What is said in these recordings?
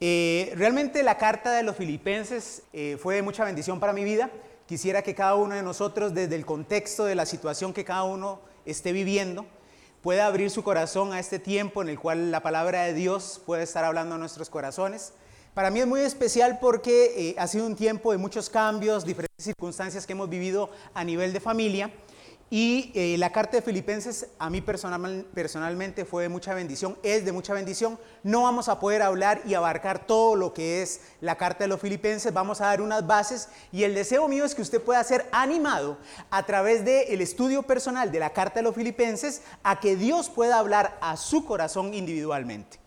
Eh, realmente la carta de los filipenses eh, fue de mucha bendición para mi vida. Quisiera que cada uno de nosotros, desde el contexto de la situación que cada uno esté viviendo, pueda abrir su corazón a este tiempo en el cual la palabra de Dios puede estar hablando a nuestros corazones. Para mí es muy especial porque eh, ha sido un tiempo de muchos cambios, diferentes circunstancias que hemos vivido a nivel de familia. Y eh, la carta de Filipenses a mí personalmente fue de mucha bendición, es de mucha bendición. No vamos a poder hablar y abarcar todo lo que es la carta de los Filipenses, vamos a dar unas bases y el deseo mío es que usted pueda ser animado a través del estudio personal de la carta de los Filipenses a que Dios pueda hablar a su corazón individualmente.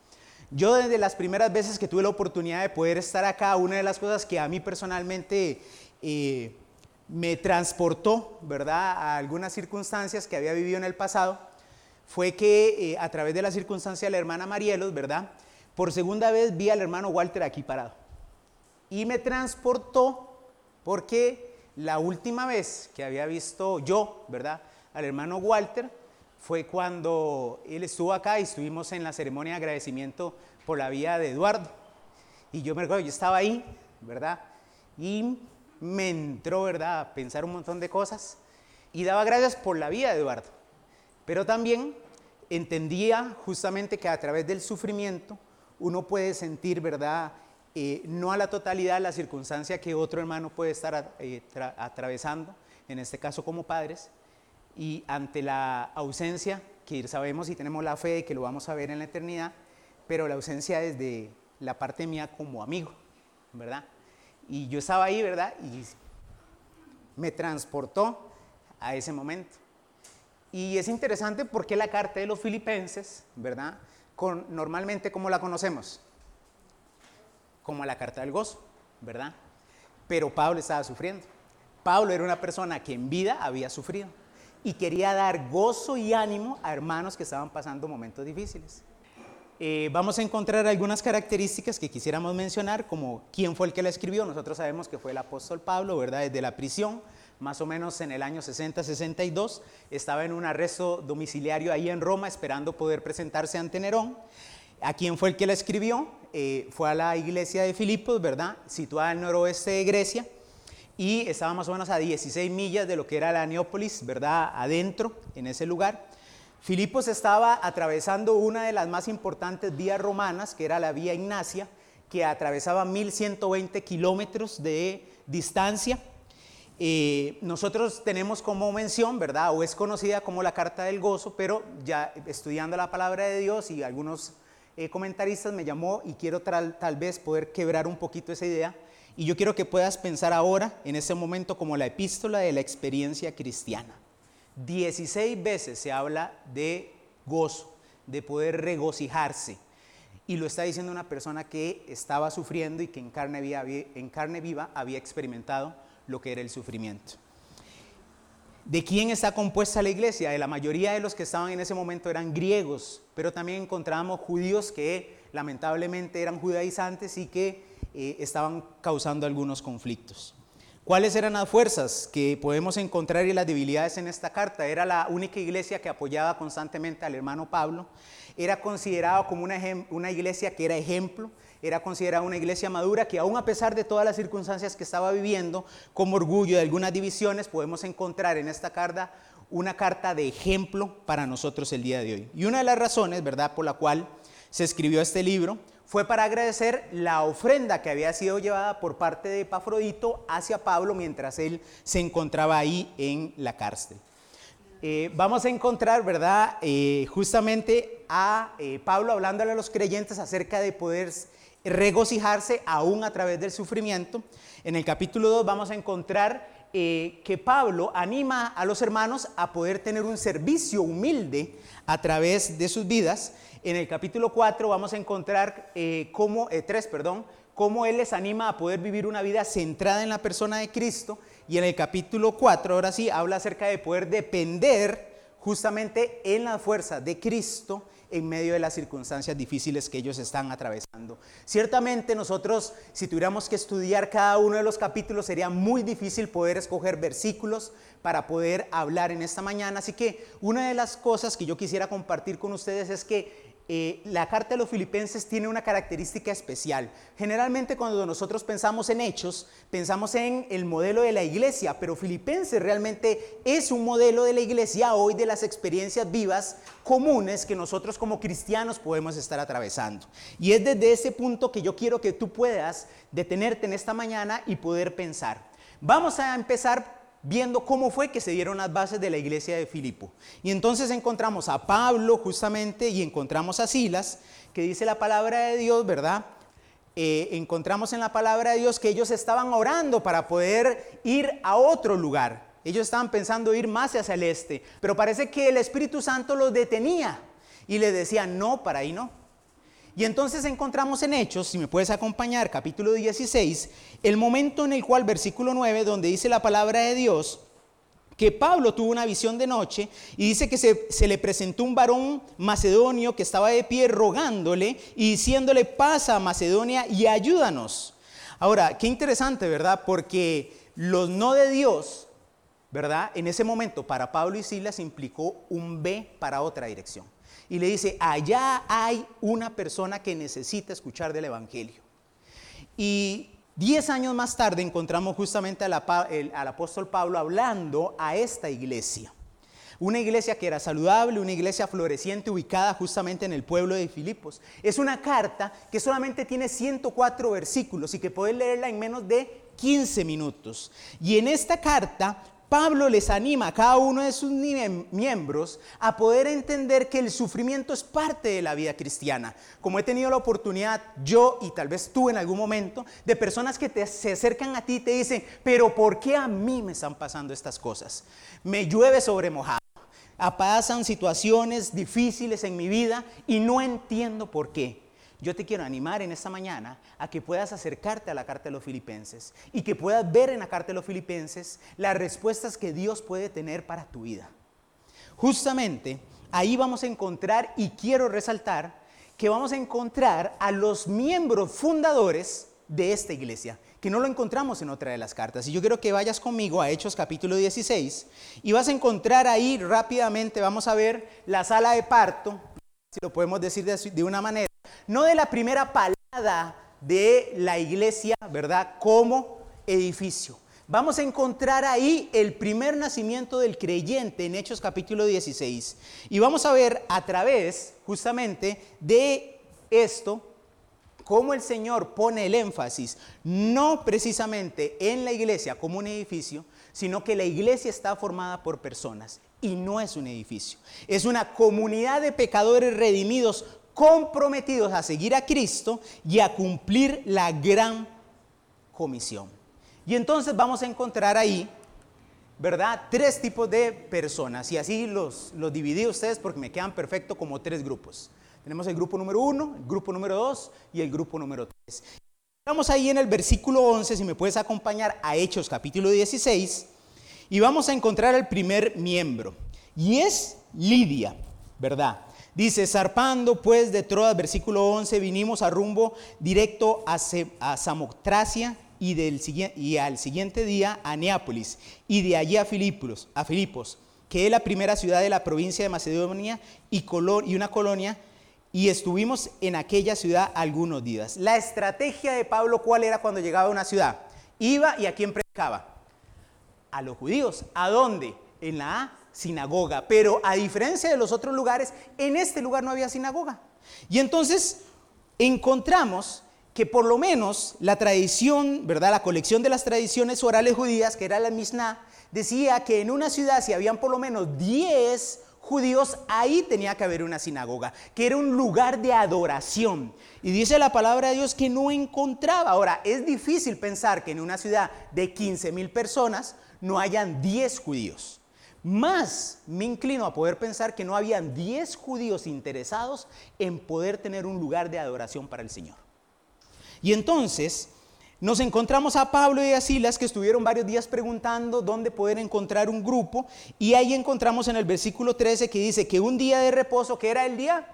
Yo desde las primeras veces que tuve la oportunidad de poder estar acá, una de las cosas que a mí personalmente... Eh, me transportó, ¿verdad?, a algunas circunstancias que había vivido en el pasado, fue que eh, a través de la circunstancia de la hermana Marielos, ¿verdad?, por segunda vez vi al hermano Walter aquí parado. Y me transportó porque la última vez que había visto yo, ¿verdad?, al hermano Walter, fue cuando él estuvo acá y estuvimos en la ceremonia de agradecimiento por la vida de Eduardo. Y yo me recuerdo, yo estaba ahí, ¿verdad? Y me entró, ¿verdad?, a pensar un montón de cosas y daba gracias por la vida de Eduardo. Pero también entendía justamente que a través del sufrimiento uno puede sentir, ¿verdad?, eh, no a la totalidad la circunstancia que otro hermano puede estar eh, atravesando, en este caso como padres, y ante la ausencia, que sabemos y tenemos la fe de que lo vamos a ver en la eternidad, pero la ausencia desde la parte mía como amigo, ¿verdad? Y yo estaba ahí, ¿verdad? Y me transportó a ese momento. Y es interesante porque la carta de los filipenses, ¿verdad? Con, normalmente, ¿cómo la conocemos? Como la carta del gozo, ¿verdad? Pero Pablo estaba sufriendo. Pablo era una persona que en vida había sufrido y quería dar gozo y ánimo a hermanos que estaban pasando momentos difíciles. Eh, vamos a encontrar algunas características que quisiéramos mencionar, como quién fue el que la escribió. Nosotros sabemos que fue el apóstol Pablo, ¿verdad? Desde la prisión, más o menos en el año 60-62, estaba en un arresto domiciliario ahí en Roma, esperando poder presentarse ante Nerón. ¿A quién fue el que la escribió? Eh, fue a la iglesia de Filipos, ¿verdad? Situada al noroeste de Grecia y estaba más o menos a 16 millas de lo que era la Neópolis, ¿verdad? Adentro, en ese lugar. Filipos estaba atravesando una de las más importantes vías romanas, que era la vía Ignacia, que atravesaba 1120 kilómetros de distancia. Eh, nosotros tenemos como mención, ¿verdad? O es conocida como la Carta del Gozo, pero ya estudiando la palabra de Dios y algunos eh, comentaristas me llamó y quiero tal vez poder quebrar un poquito esa idea. Y yo quiero que puedas pensar ahora, en este momento, como la epístola de la experiencia cristiana. 16 veces se habla de gozo, de poder regocijarse. Y lo está diciendo una persona que estaba sufriendo y que en carne, viva, había experimentado lo que era el sufrimiento. ¿De quién está compuesta la iglesia? De la mayoría de los que estaban en ese momento eran griegos, pero también encontramos judíos que lamentablemente eran judaizantes y que eh, estaban causando algunos conflictos. ¿Cuáles eran las fuerzas que podemos encontrar y las debilidades en esta carta? Era la única iglesia que apoyaba constantemente al hermano Pablo. Era considerado como una, una iglesia que era ejemplo. Era considerada una iglesia madura que aún a pesar de todas las circunstancias que estaba viviendo, como orgullo de algunas divisiones, podemos encontrar en esta carta una carta de ejemplo para nosotros el día de hoy. Y una de las razones, ¿verdad?, por la cual se escribió este libro fue para agradecer la ofrenda que había sido llevada por parte de Epafrodito hacia Pablo mientras él se encontraba ahí en la cárcel. Eh, vamos a encontrar, ¿verdad? Eh, justamente a eh, Pablo hablándole a los creyentes acerca de poder regocijarse aún a través del sufrimiento. En el capítulo 2 vamos a encontrar que Pablo anima a los hermanos a poder tener un servicio humilde a través de sus vidas en el capítulo 4 vamos a encontrar eh, cómo, 3, eh, perdón, cómo Él les anima a poder vivir una vida centrada en la persona de Cristo. Y en el capítulo 4, ahora sí, habla acerca de poder depender justamente en la fuerza de Cristo en medio de las circunstancias difíciles que ellos están atravesando. Ciertamente nosotros, si tuviéramos que estudiar cada uno de los capítulos, sería muy difícil poder escoger versículos para poder hablar en esta mañana. Así que una de las cosas que yo quisiera compartir con ustedes es que eh, la carta de los filipenses tiene una característica especial. Generalmente cuando nosotros pensamos en hechos, pensamos en el modelo de la iglesia, pero filipenses realmente es un modelo de la iglesia hoy de las experiencias vivas comunes que nosotros como cristianos podemos estar atravesando. Y es desde ese punto que yo quiero que tú puedas detenerte en esta mañana y poder pensar. Vamos a empezar viendo cómo fue que se dieron las bases de la iglesia de Filipo. Y entonces encontramos a Pablo justamente y encontramos a Silas, que dice la palabra de Dios, ¿verdad? Eh, encontramos en la palabra de Dios que ellos estaban orando para poder ir a otro lugar. Ellos estaban pensando ir más hacia el este, pero parece que el Espíritu Santo los detenía y le decía, no, para ahí no. Y entonces encontramos en Hechos, si me puedes acompañar, capítulo 16, el momento en el cual, versículo 9, donde dice la palabra de Dios, que Pablo tuvo una visión de noche y dice que se, le presentó un varón macedonio que estaba de pie rogándole y diciéndole, pasa a Macedonia y ayúdanos. Ahora, qué interesante, ¿verdad? Porque los no de Dios, ¿verdad? En ese momento para Pablo y Silas implicó un B para otra dirección y le dice, allá hay una persona que necesita escuchar del Evangelio. Y diez años más tarde encontramos justamente al, apóstol Pablo hablando a esta iglesia. Una iglesia que era saludable, una iglesia floreciente ubicada justamente en el pueblo de Filipos. Es una carta que solamente tiene 104 versículos y que puedes leerla en menos de 15 minutos. Y en esta carta Pablo les anima a cada uno de sus miembros a poder entender que el sufrimiento es parte de la vida cristiana. Como he tenido la oportunidad yo y tal vez tú en algún momento, de personas que se acercan a ti y te dicen, pero ¿por qué a mí me están pasando estas cosas? Me llueve sobre mojado, pasan situaciones difíciles en mi vida y no entiendo por qué. Yo te quiero animar en esta mañana a que puedas acercarte a la carta de los filipenses y que puedas ver en la carta de los filipenses las respuestas que Dios puede tener para tu vida. Justamente ahí vamos a encontrar, y quiero resaltar, que vamos a encontrar a los miembros fundadores de esta iglesia, que no lo encontramos en otra de las cartas. Y yo quiero que vayas conmigo a Hechos capítulo 16 y vas a encontrar ahí rápidamente, vamos a ver la sala de parto, si lo podemos decir de, una manera, no de la primera palada de la iglesia, ¿verdad? Como edificio. Vamos a encontrar ahí el primer nacimiento del creyente en Hechos capítulo 16. Y vamos a ver a través justamente de esto cómo el Señor pone el énfasis no precisamente en la iglesia como un edificio, sino que la iglesia está formada por personas y no es un edificio. Es una comunidad de pecadores redimidos comprometidos a seguir a Cristo y a cumplir la gran comisión. Y entonces vamos a encontrar ahí, ¿verdad? Tres tipos de personas. Y así los, los dividí ustedes porque me quedan perfecto como tres grupos. Tenemos el grupo número uno, el grupo número dos y el grupo número tres. Estamos ahí en el versículo 11, si me puedes acompañar a Hechos capítulo 16 y vamos a encontrar el primer miembro, y es Lidia, ¿verdad? Dice, zarpando pues de Troas, versículo 11, vinimos a rumbo directo a, a Samotracia y, al siguiente día a Neápolis y de allí a Filipos, a que es la primera ciudad de la provincia de Macedonia y, y una colonia, y estuvimos en aquella ciudad algunos días. La estrategia de Pablo, ¿cuál era cuando llegaba a una ciudad? Iba y a quién predicaba a los judíos. ¿A dónde? En la sinagoga. Pero a diferencia de los otros lugares, en este lugar no había sinagoga. Y entonces encontramos que por lo menos la tradición, ¿verdad? La colección de las tradiciones orales judías, que era la Mishnah, decía que en una ciudad si habían por lo menos 10 judíos, ahí tenía que haber una sinagoga, que era un lugar de adoración. Y dice la palabra de Dios que no encontraba. Ahora, es difícil pensar que en una ciudad de 15 mil personas no hayan 10 judíos. Más me inclino a poder pensar que no habían 10 judíos interesados en poder tener un lugar de adoración para el Señor. Y entonces nos encontramos a Pablo y a Silas que estuvieron varios días preguntando dónde poder encontrar un grupo y ahí encontramos en el versículo 13 que dice que un día de reposo, que era el día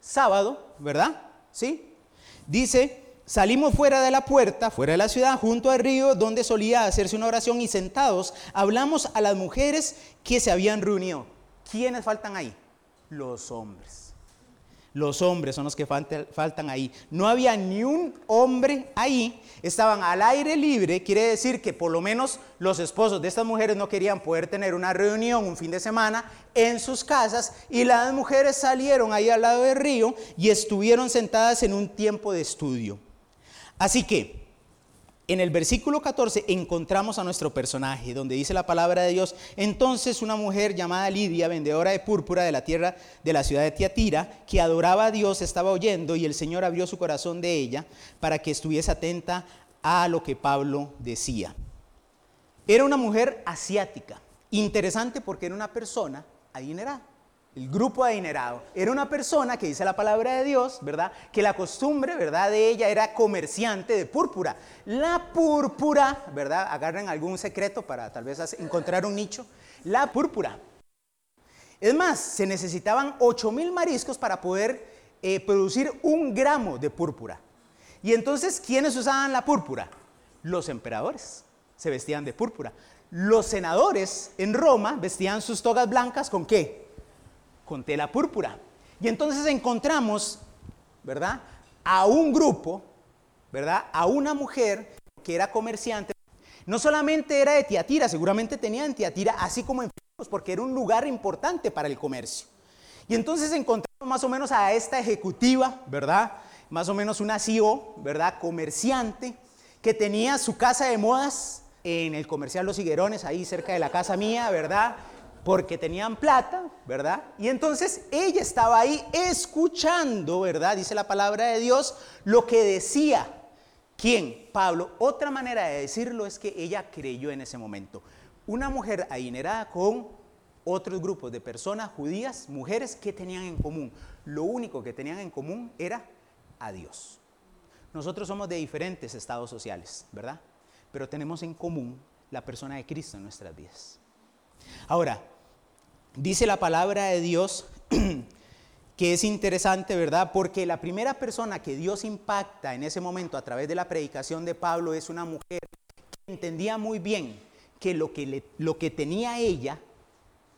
sábado, ¿verdad? ¿Sí? Dice Salimos fuera de la puerta, fuera de la ciudad, junto al río donde solía hacerse una oración y sentados hablamos a las mujeres que se habían reunido. ¿Quiénes faltan ahí? Los hombres. los hombres son los que faltan ahí. No había ni un hombre ahí, estaban al aire libre, quiere decir que por lo menos los esposos de estas mujeres no querían poder tener una reunión un fin de semana en sus casas y las mujeres salieron ahí al lado del río y estuvieron sentadas en un tiempo de estudio. Así que en el versículo 14 encontramos a nuestro personaje, donde dice la palabra de Dios, entonces una mujer llamada Lidia, vendedora de púrpura de la tierra de la ciudad de Tiatira, que adoraba a Dios, estaba oyendo y el Señor abrió su corazón de ella para que estuviese atenta a lo que Pablo decía. Era una mujer asiática, interesante porque era una persona adinerada el grupo adinerado, era una persona que dice la palabra de Dios, ¿verdad? Que la costumbre, ¿verdad? De ella era comerciante de púrpura. La púrpura, ¿verdad? Agarren algún secreto para tal vez encontrar un nicho. La púrpura. Es más, se necesitaban 8 mil mariscos para poder eh, producir un gramo de púrpura. Y entonces, ¿quiénes usaban la púrpura? Los emperadores se vestían de púrpura. Los senadores en Roma vestían sus togas blancas con qué? Con tela púrpura. Y entonces encontramos, ¿verdad? A un grupo, ¿verdad? A una mujer que era comerciante. No solamente era de Tiatira, seguramente tenía en Tiatira, así como en Filipos, porque era un lugar importante para el comercio. Y entonces encontramos más o menos a esta ejecutiva, ¿verdad? Más o menos una CEO, ¿verdad? Comerciante, que tenía su casa de modas en el comercial Los Higuerones, ahí cerca de la casa mía, ¿verdad? Porque tenían plata, ¿verdad? Y entonces ella estaba ahí escuchando, ¿verdad? Dice la palabra de Dios, lo que decía. ¿Quién? Pablo. Otra manera de decirlo es que ella creyó en ese momento. Una mujer adinerada con otros grupos de personas judías, mujeres que tenían en común. Lo único que tenían en común era a Dios. Nosotros somos de diferentes estados sociales, ¿verdad? Pero tenemos en común la persona de Cristo en nuestras vidas. Ahora, dice la palabra de Dios que es interesante, ¿verdad? Porque la primera persona que Dios impacta en ese momento a través de la predicación de Pablo es una mujer que entendía muy bien que lo que, lo que tenía ella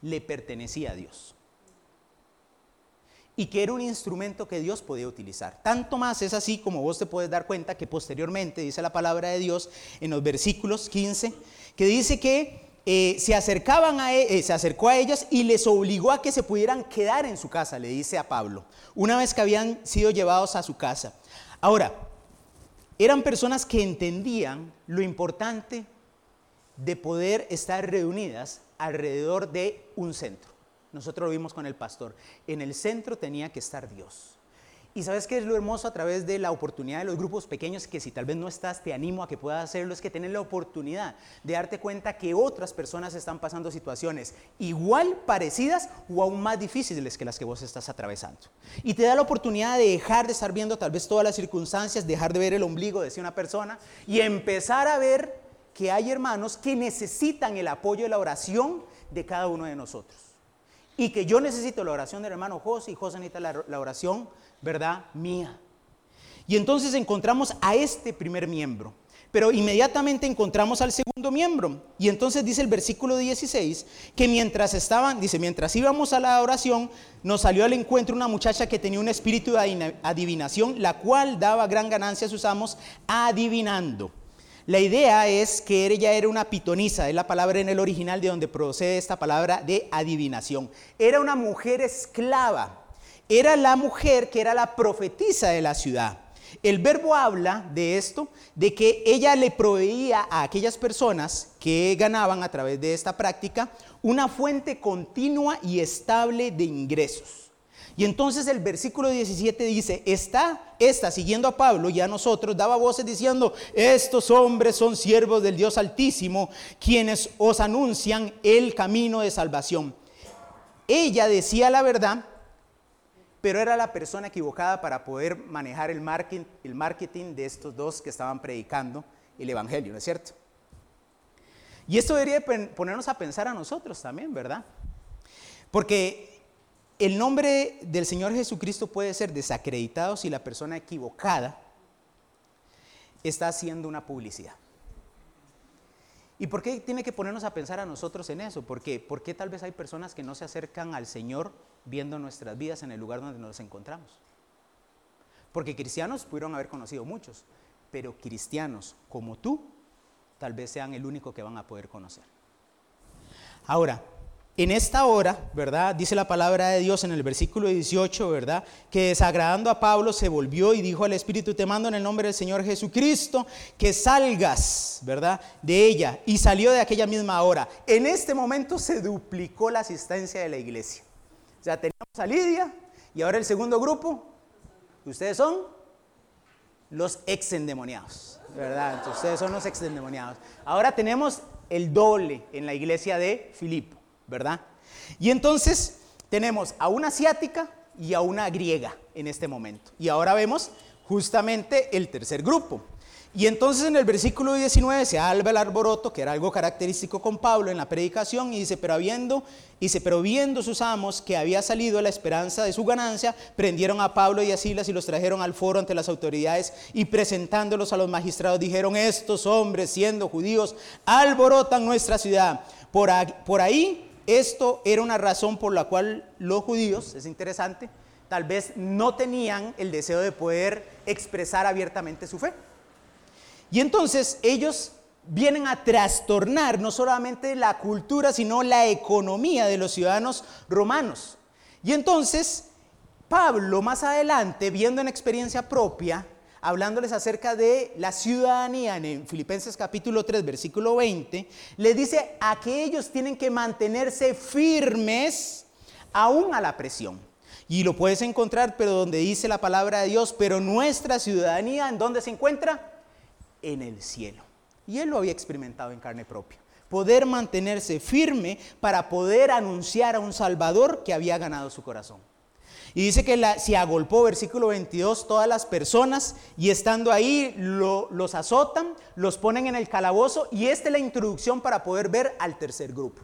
le pertenecía a Dios. Y que era un instrumento que Dios podía utilizar. Tanto más es así como vos te puedes dar cuenta que posteriormente dice la palabra de Dios en los versículos 15, que dice que eh, se, acercaban a, e, eh, se acercó a ellas y les obligó a que se pudieran quedar en su casa, le dice a Pablo, una vez que habían sido llevados a su casa. Ahora, eran personas que entendían lo importante de poder estar reunidas alrededor de un centro. Nosotros lo vimos con el pastor. En el centro tenía que estar Dios. Y sabes qué es lo hermoso a través de la oportunidad de los grupos pequeños, que si tal vez no estás, te animo a que puedas hacerlo, es que tienes la oportunidad de darte cuenta que otras personas están pasando situaciones igual, parecidas o aún más difíciles que las que vos estás atravesando. Y te da la oportunidad de dejar de estar viendo tal vez todas las circunstancias, dejar de ver el ombligo de una persona y empezar a ver que hay hermanos que necesitan el apoyo de la oración de cada uno de nosotros. Y que yo necesito la oración del hermano José y José necesita la, la oración ¿verdad? Mía. Y entonces encontramos a este primer miembro. Pero inmediatamente encontramos al segundo miembro. Y entonces dice el versículo 16 que mientras estaban, dice, mientras íbamos a la oración, nos salió al encuentro una muchacha que tenía un espíritu de adivinación, la cual daba gran ganancia a sus amos adivinando. La idea es que ella era una pitonisa, es la palabra en el original de donde procede esta palabra de adivinación. Era una mujer esclava era la mujer que era la profetisa de la ciudad. El verbo habla de esto, de que ella le proveía a aquellas personas que ganaban a través de esta práctica una fuente continua y estable de ingresos. Y entonces el versículo 17 dice, está esta siguiendo a Pablo y a nosotros, daba voces diciendo, estos hombres son siervos del Dios Altísimo, quienes os anuncian el camino de salvación. Ella decía la verdad pero era la persona equivocada para poder manejar el marketing, el marketing de estos dos que estaban predicando el Evangelio, ¿no es cierto? Y esto debería ponernos a pensar a nosotros también, ¿verdad? Porque el nombre del Señor Jesucristo puede ser desacreditado si la persona equivocada está haciendo una publicidad. ¿Y por qué tiene que ponernos a pensar a nosotros en eso? Porque, ¿Por qué tal vez hay personas que no se acercan al Señor viendo nuestras vidas en el lugar donde nos encontramos? Porque cristianos pudieron haber conocido muchos, pero cristianos como tú tal vez sean el único que van a poder conocer. Ahora, en esta hora, ¿verdad? Dice la palabra de Dios en el versículo 18, ¿verdad? Que desagradando a Pablo se volvió y dijo al Espíritu, te mando en el nombre del Señor Jesucristo, que salgas, ¿verdad? De ella. Y salió de aquella misma hora. En este momento se duplicó la asistencia de la iglesia. O sea, teníamos a Lidia y ahora el segundo grupo, ustedes son los ex endemoniados, ¿verdad? Ustedes son los ex endemoniados. Ahora tenemos el doble en la iglesia de Filipo. ¿Verdad? Y entonces tenemos a una asiática y a una griega en este momento. Y ahora vemos justamente el tercer grupo. Y entonces en el versículo 19 se alba el arboroto, que era algo característico con Pablo en la predicación, y dice, pero habiendo, dice, pero viendo sus amos que había salido la esperanza de su ganancia, prendieron a Pablo y a Silas y los trajeron al foro ante las autoridades y presentándolos a los magistrados dijeron, estos hombres siendo judíos alborotan nuestra ciudad. Por, por ahí esto era una razón por la cual los judíos, es interesante, tal vez no tenían el deseo de poder expresar abiertamente su fe. Y entonces ellos vienen a trastornar no solamente la cultura, sino la economía de los ciudadanos romanos. Y entonces Pablo más adelante, viendo en experiencia propia, hablándoles acerca de la ciudadanía en Filipenses capítulo 3, versículo 20, les dice a que ellos tienen que mantenerse firmes aún a la presión. Y lo puedes encontrar, pero donde dice la palabra de Dios, pero nuestra ciudadanía, ¿en dónde se encuentra? En el cielo. Y él lo había experimentado en carne propia. Poder mantenerse firme para poder anunciar a un Salvador que había ganado su corazón. Y dice que la, se agolpó, versículo 22, todas las personas y estando ahí los azotan, los ponen en el calabozo y esta es la introducción para poder ver al tercer grupo.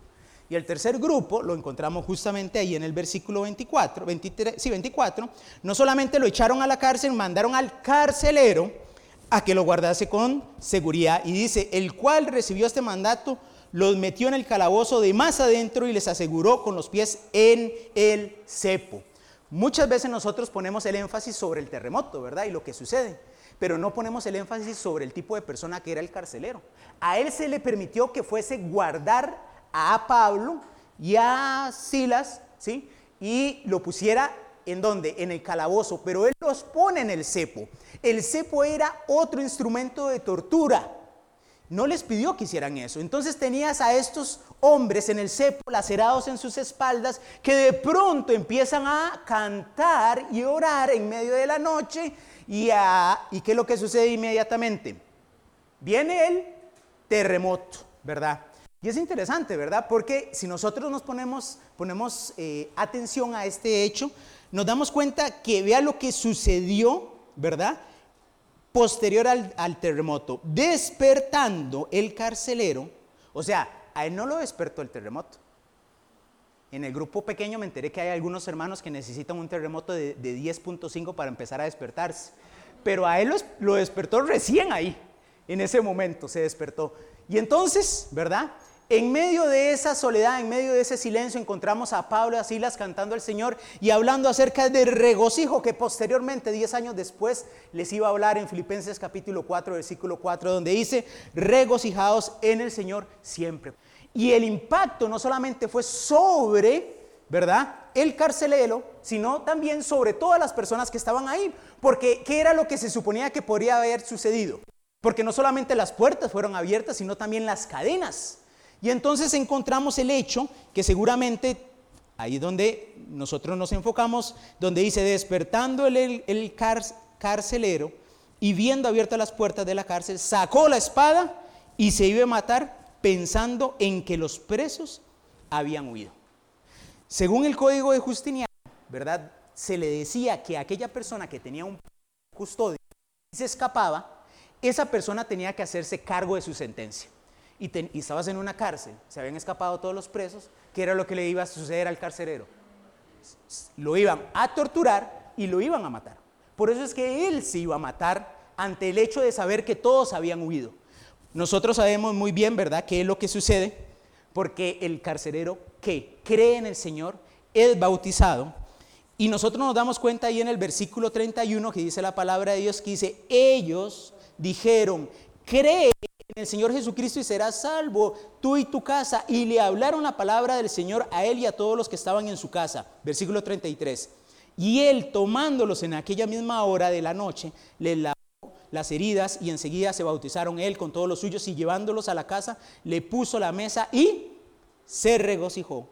Y el tercer grupo lo encontramos justamente ahí en el versículo 24, 23, sí, 24. No solamente lo echaron a la cárcel, mandaron al carcelero a que lo guardase con seguridad. Y dice, el cual recibió este mandato, los metió en el calabozo de más adentro y les aseguró con los pies en el cepo. Muchas veces nosotros ponemos el énfasis sobre el terremoto, ¿verdad? Y lo que sucede, pero no ponemos el énfasis sobre el tipo de persona que era el carcelero. A él se le permitió que fuese guardar a Pablo y a Silas, ¿sí? Y lo pusiera en donde? En el calabozo, pero él los pone en el cepo. El cepo era otro instrumento de tortura no les pidió que hicieran eso. Entonces tenías a estos hombres en el cepo, lacerados en sus espaldas, que de pronto empiezan a cantar y orar en medio de la noche. ¿Y, ¿y qué es lo que sucede inmediatamente? Viene el terremoto, ¿verdad? Y es interesante, ¿verdad? Porque si nosotros nos ponemos, ponemos eh, atención a este hecho, nos damos cuenta que vea lo que sucedió, ¿verdad? Posterior al, terremoto, despertando el carcelero, o sea, a él no lo despertó el terremoto. En el grupo pequeño me enteré que hay algunos hermanos que necesitan un terremoto de, 10.5 para empezar a despertarse. Pero a él lo despertó recién ahí, en ese momento se despertó. Y entonces, ¿verdad? En medio de esa soledad, en medio de ese silencio, encontramos a Pablo y a Silas cantando al Señor y hablando acerca del regocijo que posteriormente, 10 años después, les iba a hablar en Filipenses capítulo 4, versículo 4, donde dice, regocijados en el Señor siempre. Y el impacto no solamente fue sobre, ¿verdad? El carcelero, sino también sobre todas las personas que estaban ahí. Porque, ¿qué era lo que se suponía que podría haber sucedido? Porque no solamente las puertas fueron abiertas, sino también las cadenas. Y entonces encontramos el hecho que seguramente ahí donde nosotros nos enfocamos, donde dice despertando el, carcelero y viendo abiertas las puertas de la cárcel, sacó la espada y se iba a matar pensando en que los presos habían huido. Según el código de Justiniano, ¿verdad? Se le decía que aquella persona que tenía un custodio y se escapaba, esa persona tenía que hacerse cargo de su sentencia y, estabas en una cárcel, se habían escapado todos los presos, ¿qué era lo que le iba a suceder al carcelero? Lo iban a torturar y lo iban a matar. Por eso es que él se iba a matar ante el hecho de saber que todos habían huido. Nosotros sabemos muy bien, ¿verdad?, qué es lo que sucede, porque el carcelero que cree en el Señor es bautizado Y nosotros nos damos cuenta ahí en el versículo 31 que dice la palabra de Dios que dice, ellos dijeron, cree el Señor Jesucristo y serás salvo tú y tu casa. Y le hablaron la palabra del Señor a él y a todos los que estaban en su casa. Versículo 33. Y él, tomándolos en aquella misma hora de la noche, le lavó las heridas y enseguida se bautizaron él con todos los suyos y llevándolos a la casa, le puso la mesa y se regocijó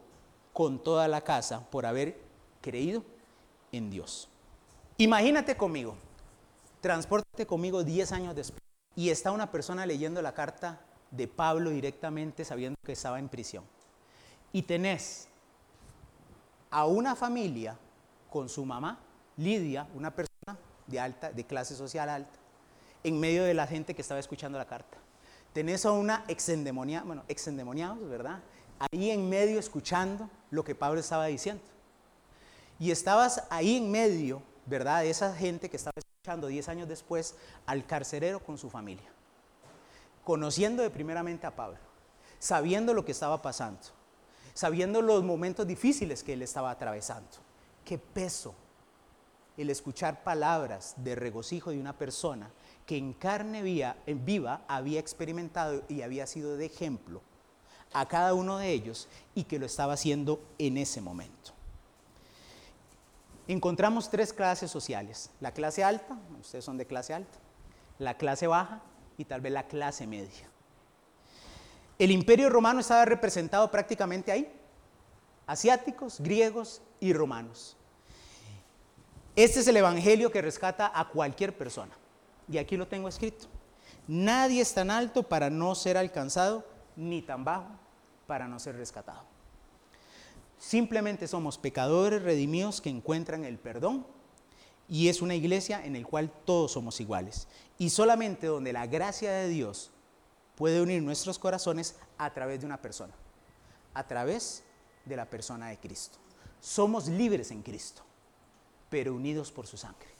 con toda la casa por haber creído en Dios. Imagínate conmigo, transporte conmigo 10 años después y está una persona leyendo la carta de Pablo directamente sabiendo que estaba en prisión. Y tenés a una familia con su mamá, Lidia, una persona de alta, de clase social alta, en medio de la gente que estaba escuchando la carta. Tenés a una exendemoniada, bueno, exendemoniados, ¿verdad? Ahí en medio escuchando lo que Pablo estaba diciendo. Y estabas ahí en medio, ¿verdad? De esa gente que estaba escuchando 10 años después al carcerero con su familia. Conociendo de primeramente a Pablo, sabiendo lo que estaba pasando, sabiendo los momentos difíciles que él estaba atravesando. Qué peso el escuchar palabras de regocijo de una persona que en carne viva había experimentado y había sido de ejemplo a cada uno de ellos y que lo estaba haciendo en ese momento encontramos tres clases sociales. La clase alta, ustedes son de clase alta, la clase baja y tal vez la clase media. El imperio romano estaba representado prácticamente ahí, asiáticos, griegos y romanos. Este es el evangelio que rescata a cualquier persona. Y aquí lo tengo escrito. Nadie es tan alto para no ser alcanzado, ni tan bajo para no ser rescatado. Simplemente somos pecadores redimidos que encuentran el perdón y es una iglesia en la cual todos somos iguales. Y solamente donde la gracia de Dios puede unir nuestros corazones a través de una persona, a través de la persona de Cristo. Somos libres en Cristo, pero unidos por su sangre.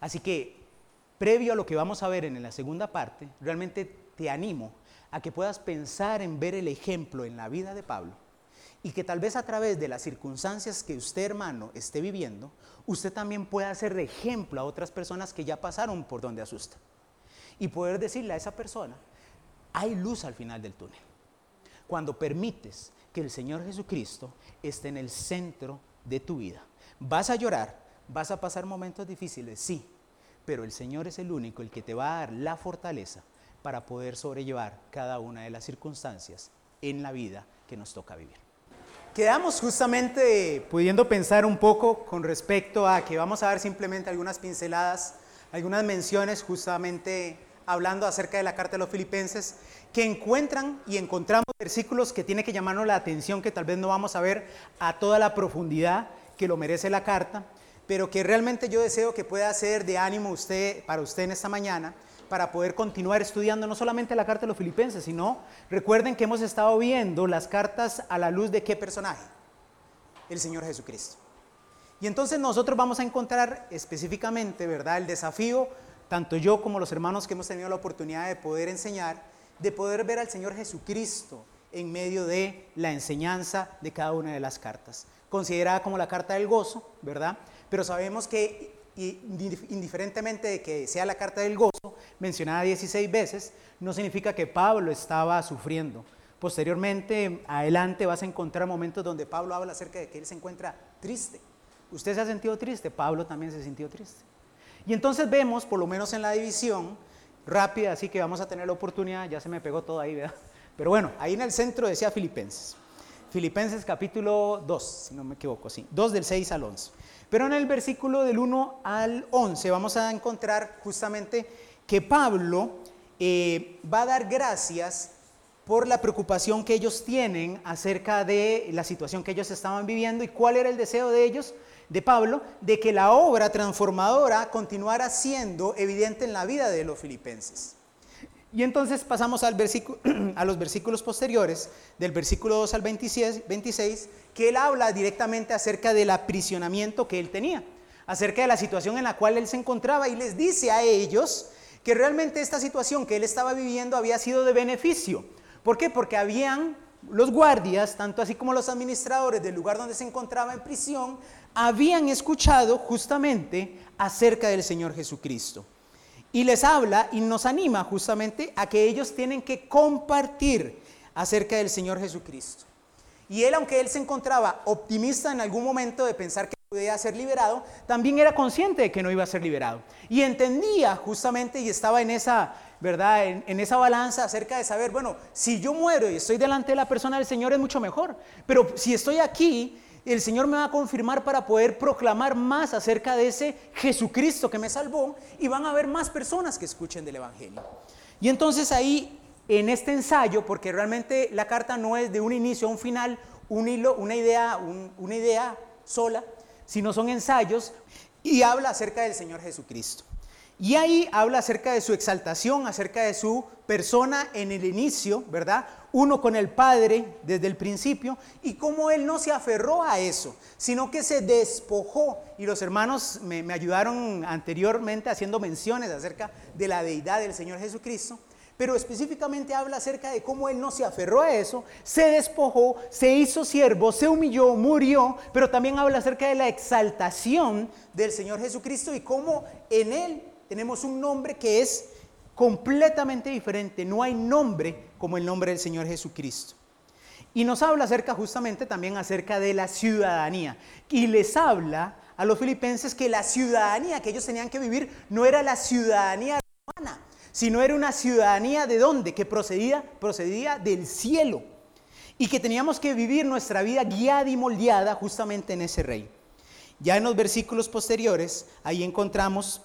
Así que, previo a lo que vamos a ver en la segunda parte, realmente te animo a que puedas pensar en ver el ejemplo en la vida de Pablo y que tal vez a través de las circunstancias que usted, hermano, esté viviendo, usted también pueda ser de ejemplo a otras personas que ya pasaron por donde asusta. Y poder decirle a esa persona, hay luz al final del túnel. Cuando permites que el Señor Jesucristo esté en el centro de tu vida. Vas a llorar, vas a pasar momentos difíciles, sí, pero el Señor es el único, el que te va a dar la fortaleza para poder sobrellevar cada una de las circunstancias en la vida que nos toca vivir. Quedamos justamente pudiendo pensar un poco con respecto a que vamos a ver simplemente algunas pinceladas, algunas menciones justamente hablando acerca de la carta de los filipenses, que encuentran y encontramos versículos que tiene que llamarnos la atención, que tal vez no vamos a ver a toda la profundidad que lo merece la carta, pero que realmente yo deseo que pueda ser de ánimo usted, para usted en esta mañana, para poder continuar estudiando no solamente la carta de los filipenses, sino recuerden que hemos estado viendo las cartas a la luz de qué personaje? El Señor Jesucristo. Y entonces nosotros vamos a encontrar específicamente, ¿verdad? El desafío, tanto yo como los hermanos que hemos tenido la oportunidad de poder enseñar, de poder ver al Señor Jesucristo en medio de la enseñanza de cada una de las cartas. Considerada como la carta del gozo, ¿verdad? Pero sabemos que indiferentemente de que sea la carta del gozo, mencionada 16 veces, no significa que Pablo estaba sufriendo. Posteriormente, adelante vas a encontrar momentos donde Pablo habla acerca de que él se encuentra triste. ¿Usted se ha sentido triste? Pablo también se sintió triste. Y entonces vemos, por lo menos en la división rápida, así que vamos a tener la oportunidad, ya se me pegó todo ahí, ¿verdad? Pero bueno, ahí en el centro decía Filipenses. Filipenses capítulo 2, si no me equivoco, sí, 2 del 6 al 11. Pero en el versículo del 1 al 11 vamos a encontrar justamente que Pablo eh, va a dar gracias por la preocupación que ellos tienen acerca de la situación que ellos estaban viviendo y cuál era el deseo de ellos, de Pablo, de que la obra transformadora continuara siendo evidente en la vida de los filipenses. Y entonces pasamos al a los versículos posteriores, del versículo 2 al 26, 26, que él habla directamente acerca del aprisionamiento que él tenía, acerca de la situación en la cual él se encontraba y les dice a ellos que realmente esta situación que él estaba viviendo había sido de beneficio. ¿Por qué? Porque habían los guardias, tanto así como los administradores del lugar donde se encontraba en prisión, habían escuchado justamente acerca del Señor Jesucristo. Y les habla y nos anima justamente a que ellos tienen que compartir acerca del Señor Jesucristo. Y él, aunque él se encontraba optimista en algún momento de pensar que podía ser liberado, también era consciente de que no iba a ser liberado. Y entendía justamente y estaba en esa, ¿verdad? En, esa balanza acerca de saber, bueno, si yo muero y estoy delante de la persona del Señor es mucho mejor. Pero si estoy aquí, el Señor me va a confirmar para poder proclamar más acerca de ese Jesucristo que me salvó y van a haber más personas que escuchen del Evangelio. Y entonces ahí en este ensayo, porque realmente la carta no es de un inicio a un final, un hilo, una idea, una idea sola, sino son ensayos y habla acerca del Señor Jesucristo. Y ahí habla acerca de su exaltación, acerca de su persona en el inicio, ¿verdad? Uno con el Padre desde el principio y cómo Él no se aferró a eso, sino que se despojó. Y los hermanos me, ayudaron anteriormente haciendo menciones acerca de la deidad del Señor Jesucristo pero específicamente habla acerca de cómo él no se aferró a eso, se despojó, se hizo siervo, se humilló, murió, pero también habla acerca de la exaltación del Señor Jesucristo y cómo en él tenemos un nombre que es completamente diferente, no hay nombre como el nombre del Señor Jesucristo. Y nos habla acerca justamente también acerca de la ciudadanía. Y les habla a los filipenses que la ciudadanía que ellos tenían que vivir no era la ciudadanía romana, sino era una ciudadanía de dónde? Que procedía, procedía del cielo. Y que teníamos que vivir nuestra vida guiada y moldeada justamente en ese rey. Ya en los versículos posteriores, ahí encontramos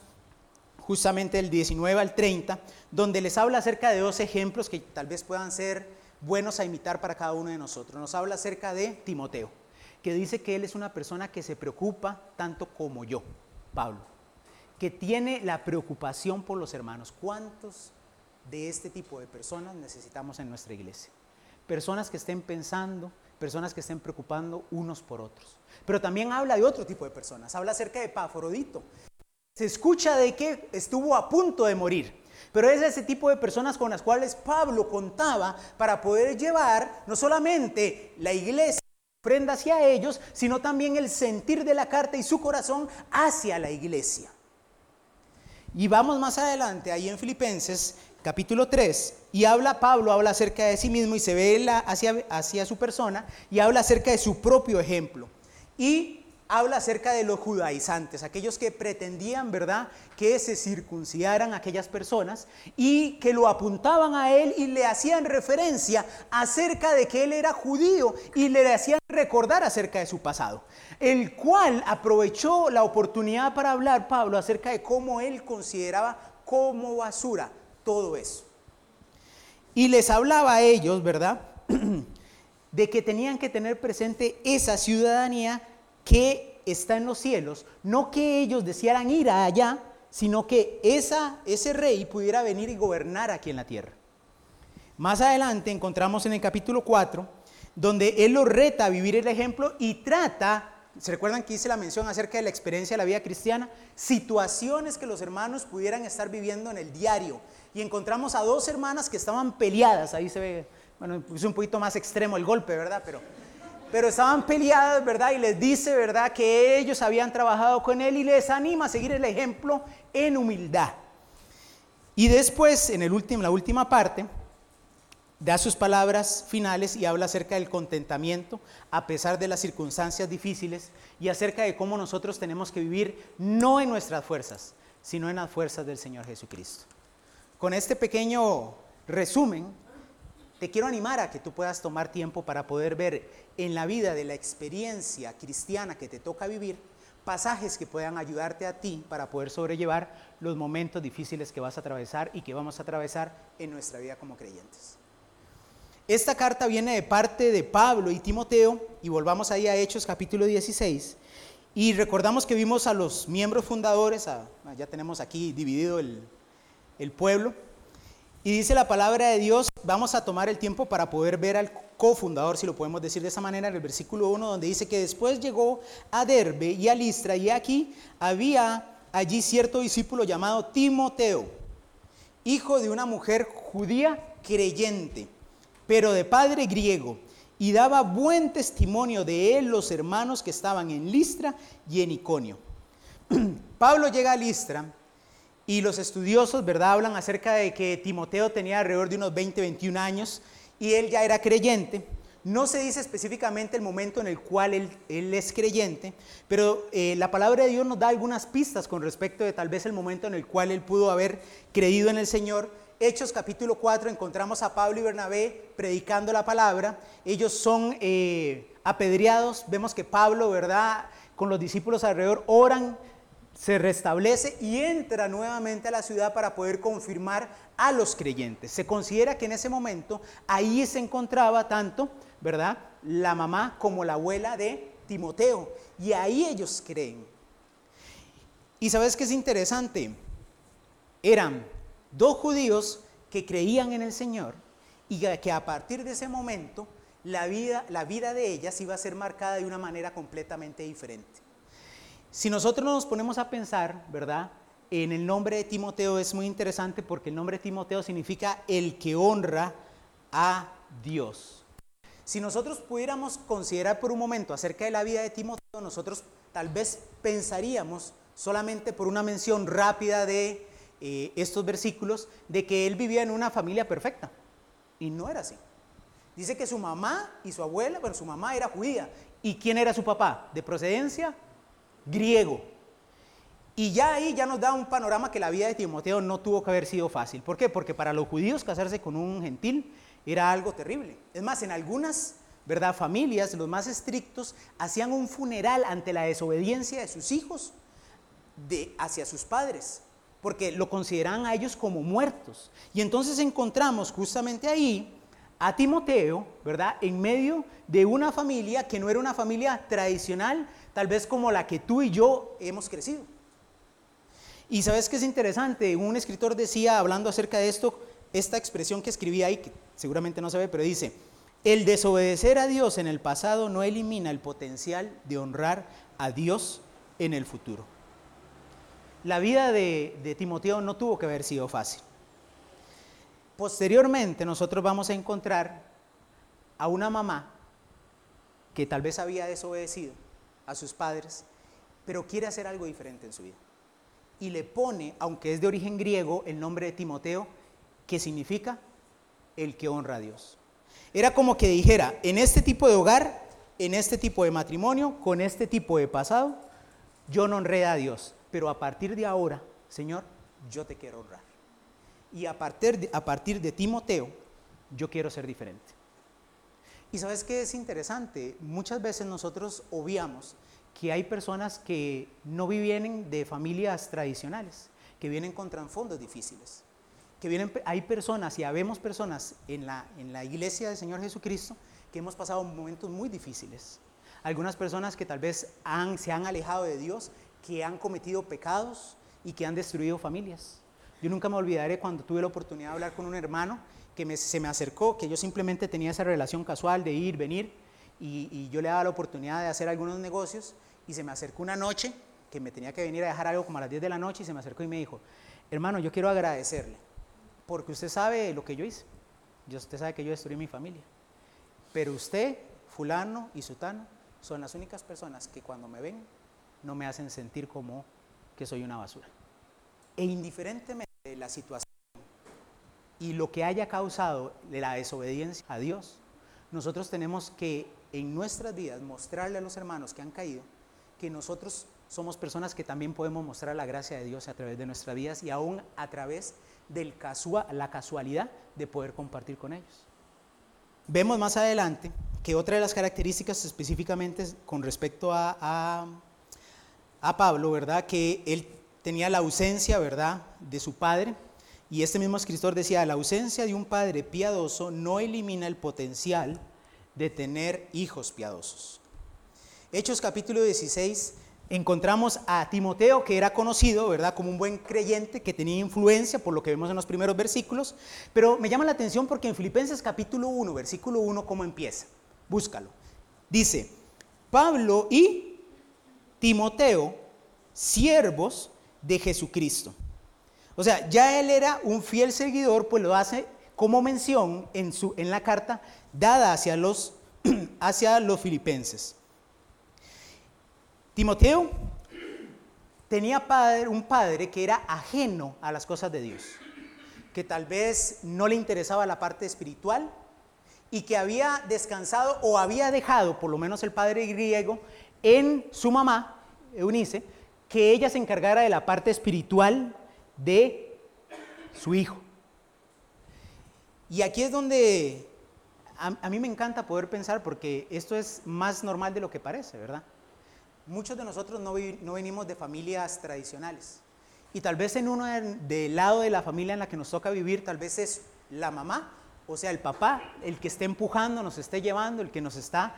justamente el 19 al 30, donde les habla acerca de dos ejemplos que tal vez puedan ser buenos a imitar para cada uno de nosotros. Nos habla acerca de Timoteo, que dice que él es una persona que se preocupa tanto como yo, Pablo que tiene la preocupación por los hermanos. ¿Cuántos de este tipo de personas necesitamos en nuestra iglesia? Personas que estén pensando, personas que estén preocupando unos por otros. Pero también habla de otro tipo de personas. Habla acerca de Pafrodito. Se escucha de que estuvo a punto de morir. Pero es ese tipo de personas con las cuales Pablo contaba para poder llevar no solamente la iglesia ofrenda hacia ellos, sino también el sentir de la carta y su corazón hacia la iglesia. Y vamos más adelante, ahí en Filipenses capítulo 3, y habla Pablo, habla acerca de sí mismo y se ve hacia, hacia su persona y habla acerca de su propio ejemplo. Y habla acerca de los judaizantes, aquellos que pretendían, ¿verdad?, que se circuncidaran aquellas personas y que lo apuntaban a él y le hacían referencia acerca de que él era judío y le hacían recordar acerca de su pasado, el cual aprovechó la oportunidad para hablar Pablo acerca de cómo él consideraba como basura todo eso. Y les hablaba a ellos, ¿verdad?, de que tenían que tener presente esa ciudadanía que está en los cielos, no que ellos desearan ir allá, sino que esa, ese rey pudiera venir y gobernar aquí en la tierra. Más adelante encontramos en el capítulo 4, donde él lo reta a vivir el ejemplo y trata, ¿se recuerdan que hice la mención acerca de la experiencia de la vida cristiana? Situaciones que los hermanos pudieran estar viviendo en el diario. Y encontramos a dos hermanas que estaban peleadas, ahí se ve, bueno, es un poquito más extremo el golpe, ¿verdad? Pero pero estaban peleadas, ¿verdad? Y les dice, ¿verdad? Que ellos habían trabajado con él y les anima a seguir el ejemplo en humildad. Y después, en el último, la última parte, da sus palabras finales y habla acerca del contentamiento a pesar de las circunstancias difíciles y acerca de cómo nosotros tenemos que vivir no en nuestras fuerzas, sino en las fuerzas del Señor Jesucristo. Con este pequeño resumen, te quiero animar a que tú puedas tomar tiempo para poder ver en la vida de la experiencia cristiana que te toca vivir pasajes que puedan ayudarte a ti para poder sobrellevar los momentos difíciles que vas a atravesar y que vamos a atravesar en nuestra vida como creyentes. Esta carta viene de parte de Pablo y Timoteo y volvamos ahí a Hechos capítulo 16 y recordamos que vimos a los miembros fundadores, ya tenemos aquí dividido el, pueblo, y dice la palabra de Dios, vamos a tomar el tiempo para poder ver al cofundador, si lo podemos decir de esa manera, en el versículo 1, donde dice que después llegó a Derbe y a Listra, y aquí había allí cierto discípulo llamado Timoteo, hijo de una mujer judía creyente, pero de padre griego. y daba buen testimonio de él los hermanos que estaban en Listra y en Iconio. Pablo llega a Listra y los estudiosos, ¿verdad?, hablan acerca de que Timoteo tenía alrededor de unos 20, 21 años y él ya era creyente. No se dice específicamente el momento en el cual él, es creyente, pero eh, la palabra de Dios nos da algunas pistas con respecto de tal vez el momento en el cual él pudo haber creído en el Señor. Hechos capítulo 4 encontramos a Pablo y Bernabé predicando la palabra. Ellos son eh, apedreados. Vemos que Pablo, ¿verdad? Con los discípulos alrededor oran, se restablece y entra nuevamente a la ciudad para poder confirmar a los creyentes. Se considera que en ese momento ahí se encontraba tanto ¿verdad? La mamá como la abuela de Timoteo. Y ahí ellos creen. Y sabes qué es interesante? Eran dos judíos que creían en el Señor y que a partir de ese momento la vida, la vida de ellas iba a ser marcada de una manera completamente diferente. Si nosotros nos ponemos a pensar, ¿verdad? En el nombre de Timoteo es muy interesante porque el nombre de Timoteo significa el que honra a Dios. Si nosotros pudiéramos considerar por un momento acerca de la vida de Timoteo, nosotros tal vez pensaríamos solamente por una mención rápida de eh, estos versículos, de que él vivía en una familia perfecta. Y no era así. Dice que su mamá y su abuela, bueno, su mamá era judía. ¿Y quién era su papá? De procedencia griego. Y ya ahí ya nos da un panorama que la vida de Timoteo no tuvo que haber sido fácil. ¿Por qué? Porque para los judíos casarse con un gentil era algo terrible. Es más, en algunas ¿verdad? familias, los más estrictos, hacían un funeral ante la desobediencia de sus hijos de, hacia sus padres, porque lo consideraban a ellos como muertos. Y entonces encontramos justamente ahí a Timoteo, ¿verdad? En medio de una familia que no era una familia tradicional, tal vez como la que tú y yo hemos crecido. Y sabes que es interesante, un escritor decía, hablando acerca de esto, esta expresión que escribí ahí, que seguramente no se ve, pero dice, el desobedecer a Dios en el pasado no elimina el potencial de honrar a Dios en el futuro. La vida de, de Timoteo no tuvo que haber sido fácil. Posteriormente nosotros vamos a encontrar a una mamá que tal vez había desobedecido a sus padres, pero quiere hacer algo diferente en su vida. Y le pone, aunque es de origen griego, el nombre de Timoteo, que significa el que honra a Dios. Era como que dijera, en este tipo de hogar, en este tipo de matrimonio, con este tipo de pasado, yo no honré a Dios, pero a partir de ahora, Señor, yo te quiero honrar. Y a partir de, a partir de Timoteo, yo quiero ser diferente. Y sabes qué es interesante, muchas veces nosotros obviamos que hay personas que no vienen de familias tradicionales, que vienen con trasfondos difíciles que vienen, hay personas y habemos personas en la, en la iglesia del Señor Jesucristo que hemos pasado momentos muy difíciles. Algunas personas que tal vez se han alejado de Dios, que han cometido pecados y que han destruido familias. Yo nunca me olvidaré cuando tuve la oportunidad de hablar con un hermano que se me acercó, que yo simplemente tenía esa relación casual de ir, venir, y, y yo le daba la oportunidad de hacer algunos negocios, y se me acercó una noche, que me tenía que venir a dejar algo como a las 10 de la noche, y se me acercó y me dijo, hermano, yo quiero agradecerle porque usted sabe lo que yo hice. Usted sabe que yo destruí mi familia. Pero usted, fulano y sutano, son las únicas personas que cuando me ven no me hacen sentir como que soy una basura. E indiferentemente de la situación y lo que haya causado la desobediencia a Dios, nosotros tenemos que en nuestras vidas mostrarle a los hermanos que han caído que nosotros somos personas que también podemos mostrar la gracia de Dios a través de nuestras vidas y aún a través de la casualidad de poder compartir con ellos. Vemos más adelante que otra de las características específicamente con respecto a, Pablo, ¿verdad? Que él tenía la ausencia, ¿verdad?, de su padre. Y este mismo escritor decía, la ausencia de un padre piadoso no elimina el potencial de tener hijos piadosos. Hechos capítulo 16 encontramos a Timoteo, que era conocido, ¿verdad?, como un buen creyente, que tenía influencia, por lo que vemos en los primeros versículos, pero me llama la atención porque en Filipenses capítulo 1, versículo 1, ¿cómo empieza? Búscalo. Dice, Pablo y Timoteo, siervos de Jesucristo. O sea, ya él era un fiel seguidor, pues lo hace como mención en, su, en la carta dada hacia los hacia los filipenses. Timoteo tenía un padre que era ajeno a las cosas de Dios, que tal vez no le interesaba la parte espiritual y que había descansado o había dejado, por lo menos el padre griego, en su mamá, Eunice, que ella se encargara de la parte espiritual de su hijo. Y aquí es donde a, mí me encanta poder pensar porque esto es más normal de lo que parece, ¿verdad? Muchos de nosotros no, venimos de familias tradicionales. Y tal vez en uno del lado de la familia en la que nos toca vivir, tal vez es la mamá, o sea, el papá, el que esté empujando, nos esté llevando, el que nos está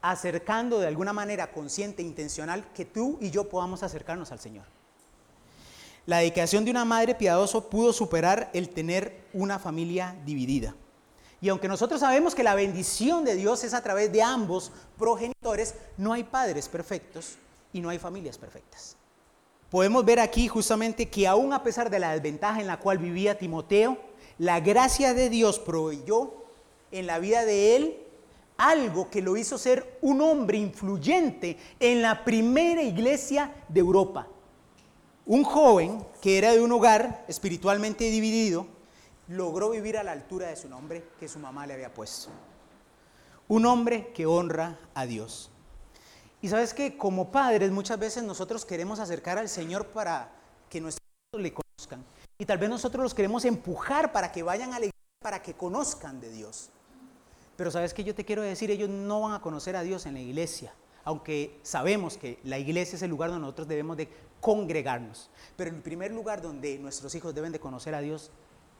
acercando de alguna manera consciente intencional que tú y yo podamos acercarnos al Señor. La dedicación de una madre piadosa pudo superar el tener una familia dividida. Y aunque nosotros sabemos que la bendición de Dios es a través de ambos progenitores, no hay padres perfectos y no hay familias perfectas. Podemos ver aquí justamente que aún a pesar de la desventaja en la cual vivía Timoteo, la gracia de Dios proveyó en la vida de él algo que lo hizo ser un hombre influyente en la primera iglesia de Europa. Un joven que era de un hogar espiritualmente dividido, logró vivir a la altura de su nombre que su mamá le había puesto. Un hombre que honra a Dios. Y sabes que como padres muchas veces nosotros queremos acercar al Señor para que nuestros hijos le conozcan. Y tal vez nosotros los queremos empujar para que vayan a la iglesia, para que conozcan de Dios. Pero sabes que yo te quiero decir, ellos no van a conocer a Dios en la iglesia, aunque sabemos que la iglesia es el lugar donde nosotros debemos de congregarnos. Pero el primer lugar donde nuestros hijos deben de conocer a Dios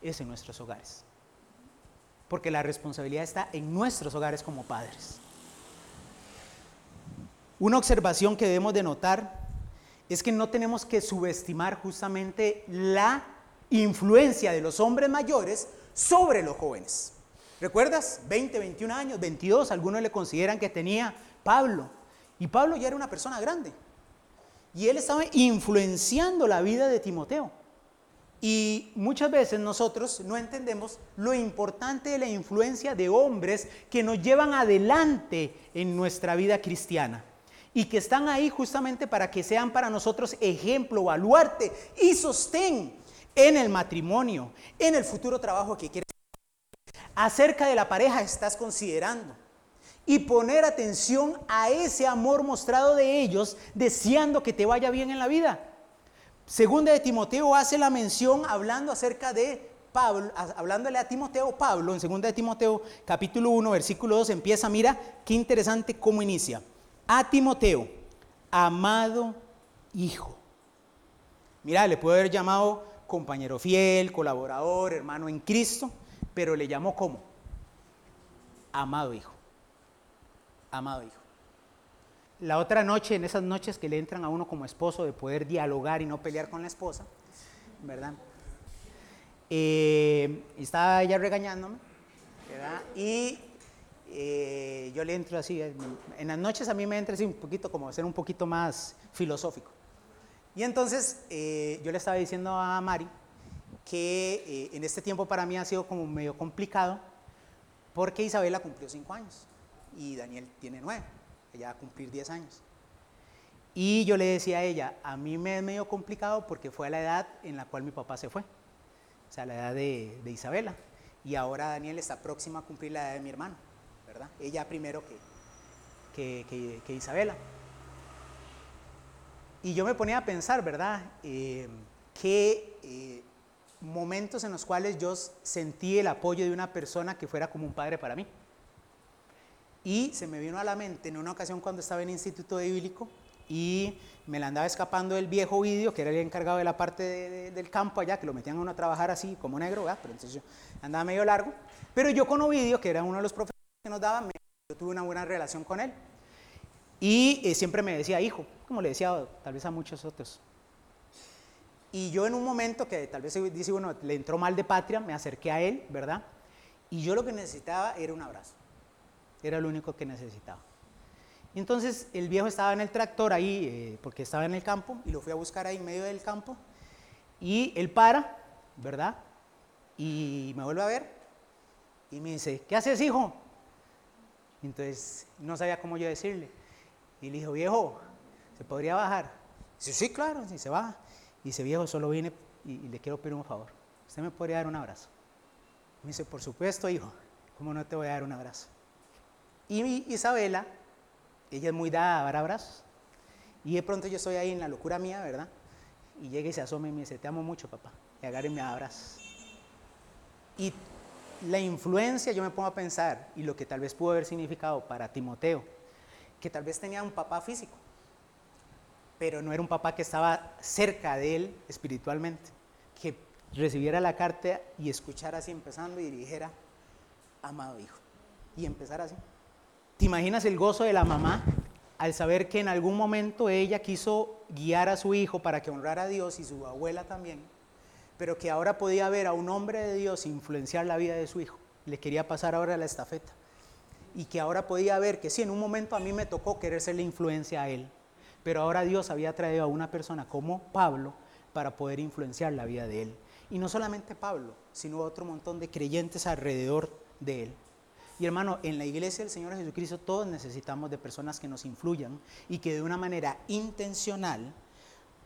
es en nuestros hogares. Porque la responsabilidad está en nuestros hogares como padres. Una observación que debemos de notar es que no tenemos que subestimar justamente la influencia de los hombres mayores sobre los jóvenes. ¿Recuerdas? 20, 21 años, 22, algunos le consideran que tenía Pablo. Y Pablo ya era una persona grande. Y él estaba influenciando la vida de Timoteo. Y muchas veces nosotros no entendemos lo importante de la influencia de hombres que nos llevan adelante en nuestra vida cristiana y que están ahí justamente para que sean para nosotros ejemplo, baluarte y sostén en el matrimonio, en el futuro trabajo que quieres. Acerca de la pareja estás considerando y poner atención a ese amor mostrado de ellos, deseando que te vaya bien en la vida. Segunda de Timoteo hace la mención hablando acerca de Pablo, hablándole a Timoteo, Pablo, en segunda de Timoteo capítulo 1, versículo 2 empieza, mira, qué interesante cómo inicia. A Timoteo, amado hijo. Mira, le puede haber llamado compañero fiel, colaborador, hermano en Cristo, pero le llamó como amado hijo. Amado hijo la otra noche, en esas noches que le entran a uno como esposo de poder dialogar y no pelear con la esposa, ¿verdad? Eh, estaba ella regañándome, ¿verdad? Y eh, yo le entro así, en las noches a mí me entra así un poquito como ser un poquito más filosófico. Y entonces eh, yo le estaba diciendo a Mari que en este tiempo para mí ha sido como medio complicado porque Isabela cumplió cinco años y Daniel tiene nueve ella va a cumplir 10 años. Y yo le decía a ella, a mí me es medio complicado porque fue a la edad en la cual mi papá se fue, o sea, la edad de, Isabela. Y ahora Daniel está próxima a cumplir la edad de mi hermano, ¿verdad? Ella primero que, que, Isabela. Y yo me ponía a pensar, ¿verdad? Eh, qué eh, momentos en los cuales yo sentí el apoyo de una persona que fuera como un padre para mí. Y se me vino a la mente en una ocasión cuando estaba en el Instituto Bíblico y me la andaba escapando el viejo vídeo, que era el encargado de la parte del campo allá, que lo metían a uno a trabajar así como negro, ¿verdad? pero entonces yo andaba medio largo. Pero yo con Ovidio, que era uno de los profesores que nos daba, yo tuve una buena relación con él. Y eh, siempre me decía hijo, como le decía tal vez a muchos otros. Y yo en un momento que tal vez dice uno, le entró mal de patria, me acerqué a él, ¿verdad? Y yo lo que necesitaba era un abrazo. Era lo único que necesitaba. Y entonces el viejo estaba en el tractor ahí, eh, porque estaba en el campo, y lo fui a buscar ahí en medio del campo. Y él para, ¿verdad? Y me vuelve a ver y me dice, ¿qué haces, hijo? Entonces no sabía cómo yo decirle. Y le dijo, viejo, ¿se podría bajar? Dice, sí, claro, sí, se baja. Y dice, viejo, solo vine y, le quiero pedir un favor. ¿Usted me podría dar un abrazo? Me dice, por supuesto, hijo, ¿cómo no te voy a dar un abrazo? Y Isabela, ella es muy dada a dar abrazos. Y de pronto yo estoy ahí en la locura mía, ¿verdad? Y llega y se asoma y me dice, te amo mucho, papá. Y agarre y me abrazos. Y la influencia, yo me pongo a pensar, y lo que tal vez pudo haber significado para Timoteo, que tal vez tenía un papá físico, pero no era un papá que estaba cerca de él espiritualmente, que recibiera la carta y escuchara así empezando y dijera, amado hijo, y empezar así. ¿Te imaginas el gozo de la mamá al saber que en algún momento ella quiso guiar a su hijo para que honrara a Dios y su abuela también, pero que ahora podía ver a un hombre de Dios influenciar la vida de su hijo? Le quería pasar ahora la estafeta. Y que ahora podía ver que sí, en un momento a mí me tocó querer ser la influencia a él, pero ahora Dios había traído a una persona como Pablo para poder influenciar la vida de él. Y no solamente Pablo, sino otro montón de creyentes alrededor de él. Y hermano, en la iglesia del Señor Jesucristo todos necesitamos de personas que nos influyan y que de una manera intencional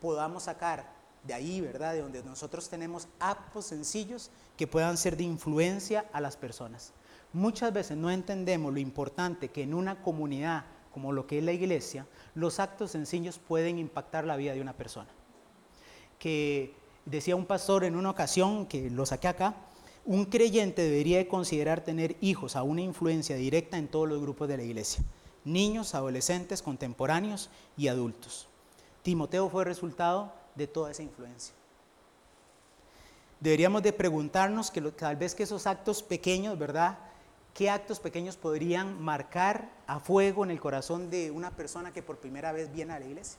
podamos sacar de ahí, ¿verdad? De donde nosotros tenemos actos sencillos que puedan ser de influencia a las personas. Muchas veces no entendemos lo importante que en una comunidad como lo que es la iglesia, los actos sencillos pueden impactar la vida de una persona. Que decía un pastor en una ocasión, que lo saqué acá, un creyente debería de considerar tener hijos a una influencia directa en todos los grupos de la iglesia, niños, adolescentes, contemporáneos y adultos. Timoteo fue resultado de toda esa influencia. Deberíamos de preguntarnos que tal vez que esos actos pequeños, ¿verdad? ¿Qué actos pequeños podrían marcar a fuego en el corazón de una persona que por primera vez viene a la iglesia?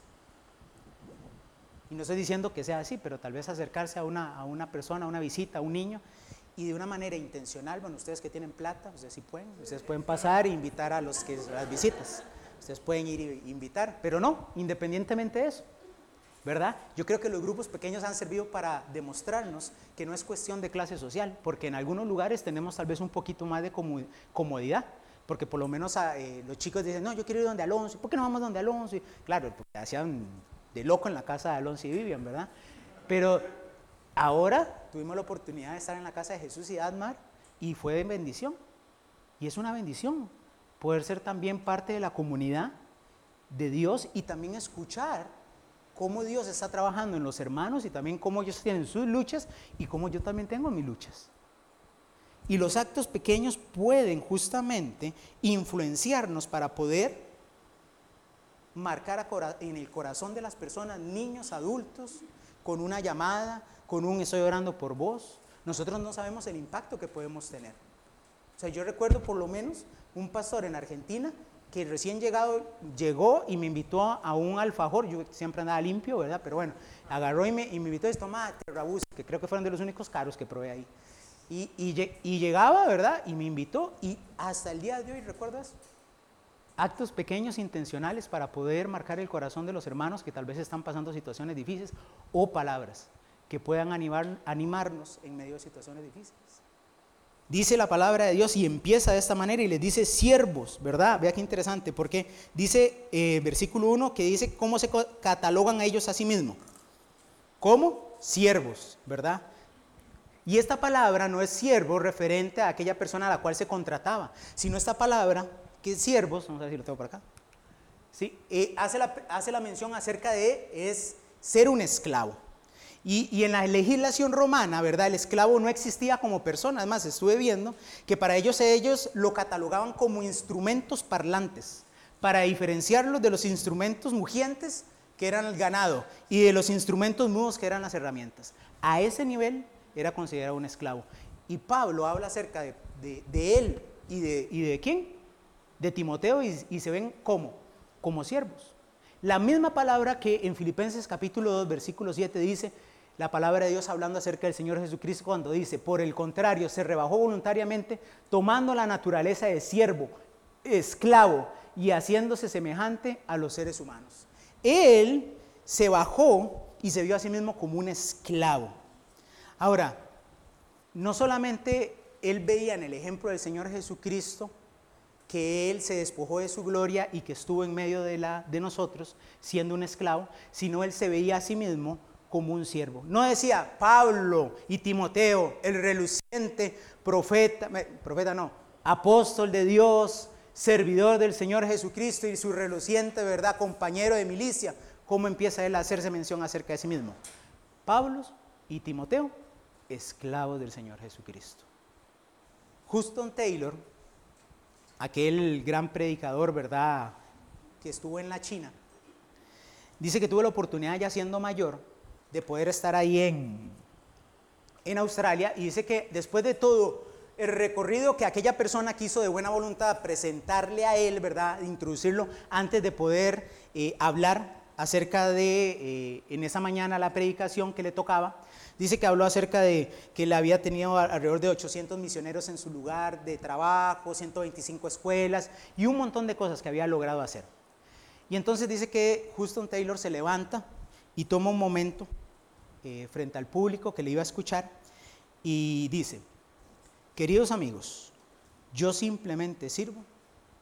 Y no estoy diciendo que sea así, pero tal vez acercarse a una, a una persona, a una visita, a un niño, y de una manera intencional, bueno, ustedes que tienen plata, ustedes sí pueden, ustedes pueden pasar e invitar a los que las visitas, ustedes pueden ir e invitar, pero no, independientemente de eso, ¿verdad? Yo creo que los grupos pequeños han servido para demostrarnos que no es cuestión de clase social, porque en algunos lugares tenemos tal vez un poquito más de comodidad, porque por lo menos eh, los chicos dicen, no, yo quiero ir donde Alonso, ¿por qué no vamos donde Alonso? claro, porque hacían de loco en la casa de Alonso y Vivian, ¿verdad? Pero Ahora tuvimos la oportunidad de estar en la casa de Jesús y Admar y fue de bendición. Y es una bendición poder ser también parte de la comunidad de Dios y también escuchar cómo Dios está trabajando en los hermanos y también cómo ellos tienen sus luchas y cómo yo también tengo mis luchas. Y los actos pequeños pueden justamente influenciarnos para poder marcar en el corazón de las personas, niños, adultos, con una llamada, con un estoy orando por vos. Nosotros no sabemos el impacto que podemos tener. O sea, yo recuerdo por lo menos un pastor en Argentina que recién llegado llegó y me invitó a un alfajor, yo siempre andaba limpio, ¿verdad? Pero bueno, agarró y me, y me invitó a tomate, rabus, que creo que fueron de los únicos caros que probé ahí. Y, y, llegaba, ¿verdad? Y me invitó y hasta el día de hoy, ¿recuerdas? Actos pequeños intencionales para poder marcar el corazón de los hermanos que tal vez están pasando situaciones difíciles o palabras que puedan animar, animarnos en medio de situaciones difíciles. Dice la palabra de Dios y empieza de esta manera y les dice siervos, ¿verdad? Vea qué interesante, porque dice eh, versículo 1 que dice cómo se catalogan a ellos a sí mismos. ¿Cómo? Siervos, ¿verdad? Y esta palabra no es siervo referente a aquella persona a la cual se contrataba, sino esta palabra que siervos, vamos a ver si lo tengo por acá, ¿sí? Eh, hace, la, hace la mención acerca de es ser un esclavo. Y, en la legislación romana, ¿verdad? El esclavo no existía como persona. Además, estuve viendo que para ellos ellos lo catalogaban como instrumentos parlantes, para diferenciarlos de los instrumentos mugientes que eran el ganado y de los instrumentos mudos que eran las herramientas. A ese nivel era considerado un esclavo. Y Pablo habla acerca de, él y de, y de quién? De Timoteo y, y se ven como, como siervos. La misma palabra que en Filipenses capítulo 2, versículo 7 dice, la palabra de Dios hablando acerca del Señor Jesucristo cuando dice, por el contrario, se rebajó voluntariamente tomando la naturaleza de siervo, esclavo y haciéndose semejante a los seres humanos. Él se bajó y se vio a sí mismo como un esclavo. Ahora, no solamente él veía en el ejemplo del Señor Jesucristo que Él se despojó de su gloria y que estuvo en medio de, la, de nosotros siendo un esclavo, sino Él se veía a sí mismo como un siervo. No decía Pablo y Timoteo, el reluciente profeta, profeta no, apóstol de Dios, servidor del Señor Jesucristo y su reluciente, ¿verdad?, compañero de milicia. ¿Cómo empieza él a hacerse mención acerca de sí mismo? Pablo y Timoteo, esclavos del Señor Jesucristo. Houston Taylor aquel gran predicador, ¿verdad?, que estuvo en la China, dice que tuvo la oportunidad ya siendo mayor de poder estar ahí en, en Australia y dice que después de todo el recorrido que aquella persona quiso de buena voluntad presentarle a él, ¿verdad?, introducirlo antes de poder eh, hablar acerca de, eh, en esa mañana, la predicación que le tocaba, Dice que habló acerca de que él había tenido alrededor de 800 misioneros en su lugar de trabajo, 125 escuelas y un montón de cosas que había logrado hacer. Y entonces dice que Houston Taylor se levanta y toma un momento eh, frente al público que le iba a escuchar y dice, queridos amigos, yo simplemente sirvo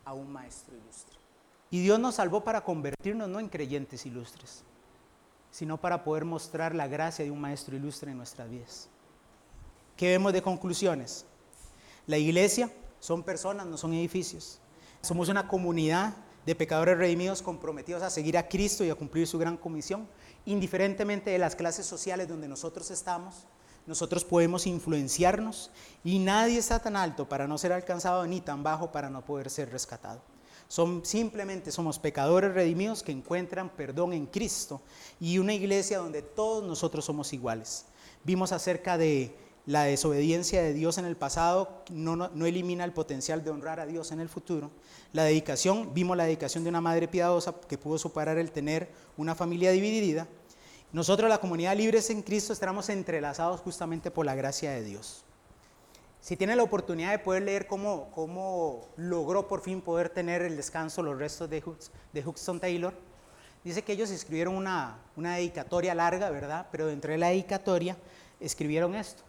a un maestro ilustre. Y Dios nos salvó para convertirnos no en creyentes ilustres, sino para poder mostrar la gracia de un maestro ilustre en nuestras vidas. ¿Qué vemos de conclusiones? La iglesia son personas, no son edificios. Somos una comunidad de pecadores redimidos comprometidos a seguir a Cristo y a cumplir su gran comisión, indiferentemente de las clases sociales donde nosotros estamos. Nosotros podemos influenciarnos y nadie está tan alto para no ser alcanzado ni tan bajo para no poder ser rescatado. Son, simplemente somos pecadores redimidos que encuentran perdón en Cristo y una iglesia donde todos nosotros somos iguales. Vimos acerca de la desobediencia de Dios en el pasado, no, elimina el potencial de honrar a Dios en el futuro. La dedicación, vimos la dedicación de una madre piadosa que pudo superar el tener una familia dividida. Nosotros, la comunidad libres en Cristo, estamos entrelazados justamente por la gracia de Dios. Si tiene la oportunidad de poder leer cómo, cómo logró por fin poder tener el descanso los restos de, de Huxton Taylor, dice que ellos escribieron una, una dedicatoria larga, ¿verdad? Pero dentro de la dedicatoria escribieron esto,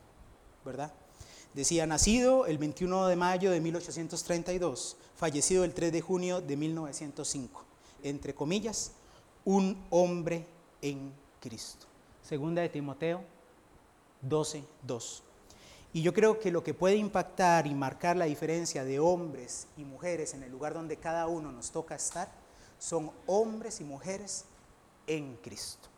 Decía, nacido el 21 de mayo de 1832, fallecido el 3 de junio de 1905, entre comillas, un hombre en Cristo. Segunda de Timoteo 12, 2. Y yo creo que lo que puede impactar y marcar la diferencia de hombres y mujeres en el lugar donde cada uno nos toca estar son hombres y mujeres en Cristo.